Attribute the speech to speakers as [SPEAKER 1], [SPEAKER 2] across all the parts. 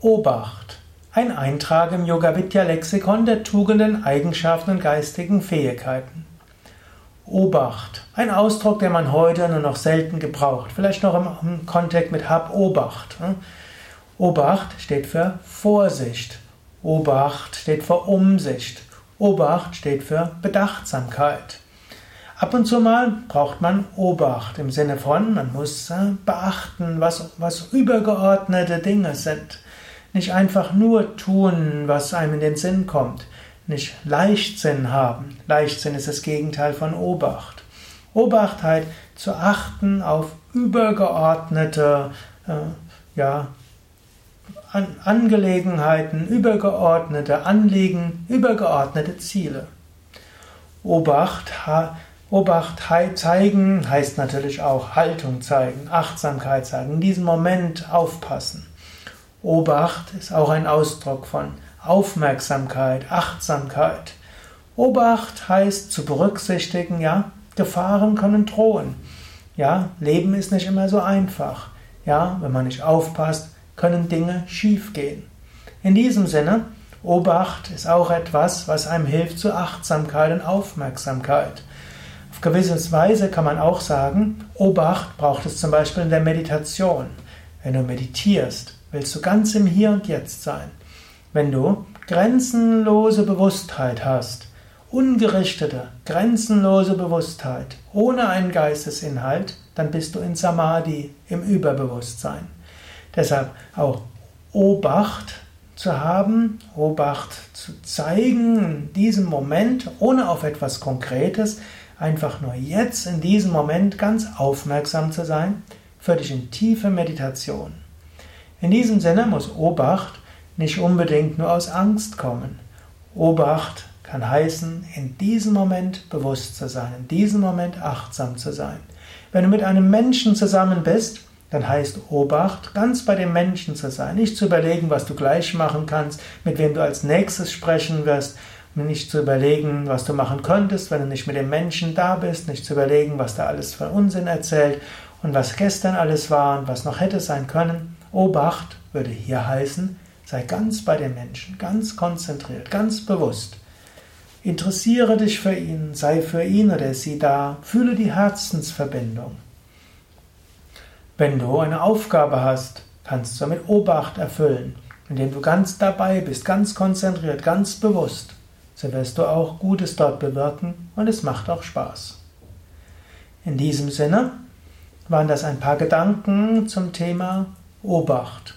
[SPEAKER 1] Obacht. Ein Eintrag im Yoga Vidya Lexikon der Tugenden, Eigenschaften und geistigen Fähigkeiten. Obacht. Ein Ausdruck, den man heute nur noch selten gebraucht. Vielleicht noch im, Kontext mit Hab Obacht. Hm? Obacht steht für Vorsicht. Obacht steht für Umsicht. Obacht steht für Bedachtsamkeit. Ab und zu mal braucht man Obacht im Sinne von, man muss äh, beachten, was, was übergeordnete Dinge sind. Nicht einfach nur tun, was einem in den Sinn kommt. Nicht Leichtsinn haben. Leichtsinn ist das Gegenteil von Obacht. Obachtheit zu achten auf übergeordnete äh, ja, An Angelegenheiten, übergeordnete Anliegen, übergeordnete Ziele. Obacht Obacht zeigen heißt natürlich auch Haltung zeigen, Achtsamkeit zeigen, in diesem Moment aufpassen. Obacht ist auch ein Ausdruck von Aufmerksamkeit, Achtsamkeit. Obacht heißt zu berücksichtigen, ja, Gefahren können drohen. Ja, Leben ist nicht immer so einfach. Ja, wenn man nicht aufpasst, können Dinge schiefgehen. In diesem Sinne, Obacht ist auch etwas, was einem hilft zu Achtsamkeit und Aufmerksamkeit. Auf gewisse Weise kann man auch sagen, Obacht braucht es zum Beispiel in der Meditation. Wenn du meditierst, willst du ganz im Hier und Jetzt sein. Wenn du grenzenlose Bewusstheit hast, ungerichtete, grenzenlose Bewusstheit, ohne einen Geistesinhalt, dann bist du in Samadhi, im Überbewusstsein. Deshalb auch Obacht zu haben, Obacht zu zeigen in diesem Moment, ohne auf etwas Konkretes, einfach nur jetzt in diesem Moment ganz aufmerksam zu sein, führt dich in tiefe Meditation. In diesem Sinne muss Obacht nicht unbedingt nur aus Angst kommen. Obacht kann heißen, in diesem Moment bewusst zu sein, in diesem Moment achtsam zu sein. Wenn du mit einem Menschen zusammen bist, dann heißt Obacht, ganz bei dem Menschen zu sein, nicht zu überlegen, was du gleich machen kannst, mit wem du als nächstes sprechen wirst, nicht zu überlegen, was du machen könntest, wenn du nicht mit dem Menschen da bist, nicht zu überlegen, was da alles für Unsinn erzählt und was gestern alles war und was noch hätte sein können. Obacht würde hier heißen, sei ganz bei dem Menschen, ganz konzentriert, ganz bewusst. Interessiere dich für ihn, sei für ihn oder sie da, fühle die Herzensverbindung. Wenn du eine Aufgabe hast, kannst du mit Obacht erfüllen, indem du ganz dabei bist, ganz konzentriert, ganz bewusst so wirst du auch Gutes dort bewirken und es macht auch Spaß. In diesem Sinne waren das ein paar Gedanken zum Thema Obacht.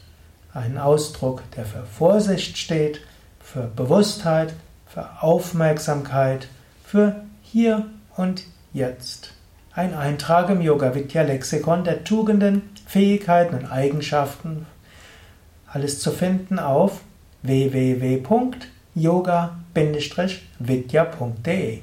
[SPEAKER 1] Ein Ausdruck, der für Vorsicht steht, für Bewusstheit, für Aufmerksamkeit, für hier und jetzt. Ein Eintrag im Yoga Vidya Lexikon der Tugenden, Fähigkeiten und Eigenschaften. Alles zu finden auf www.yoga.com vidya.de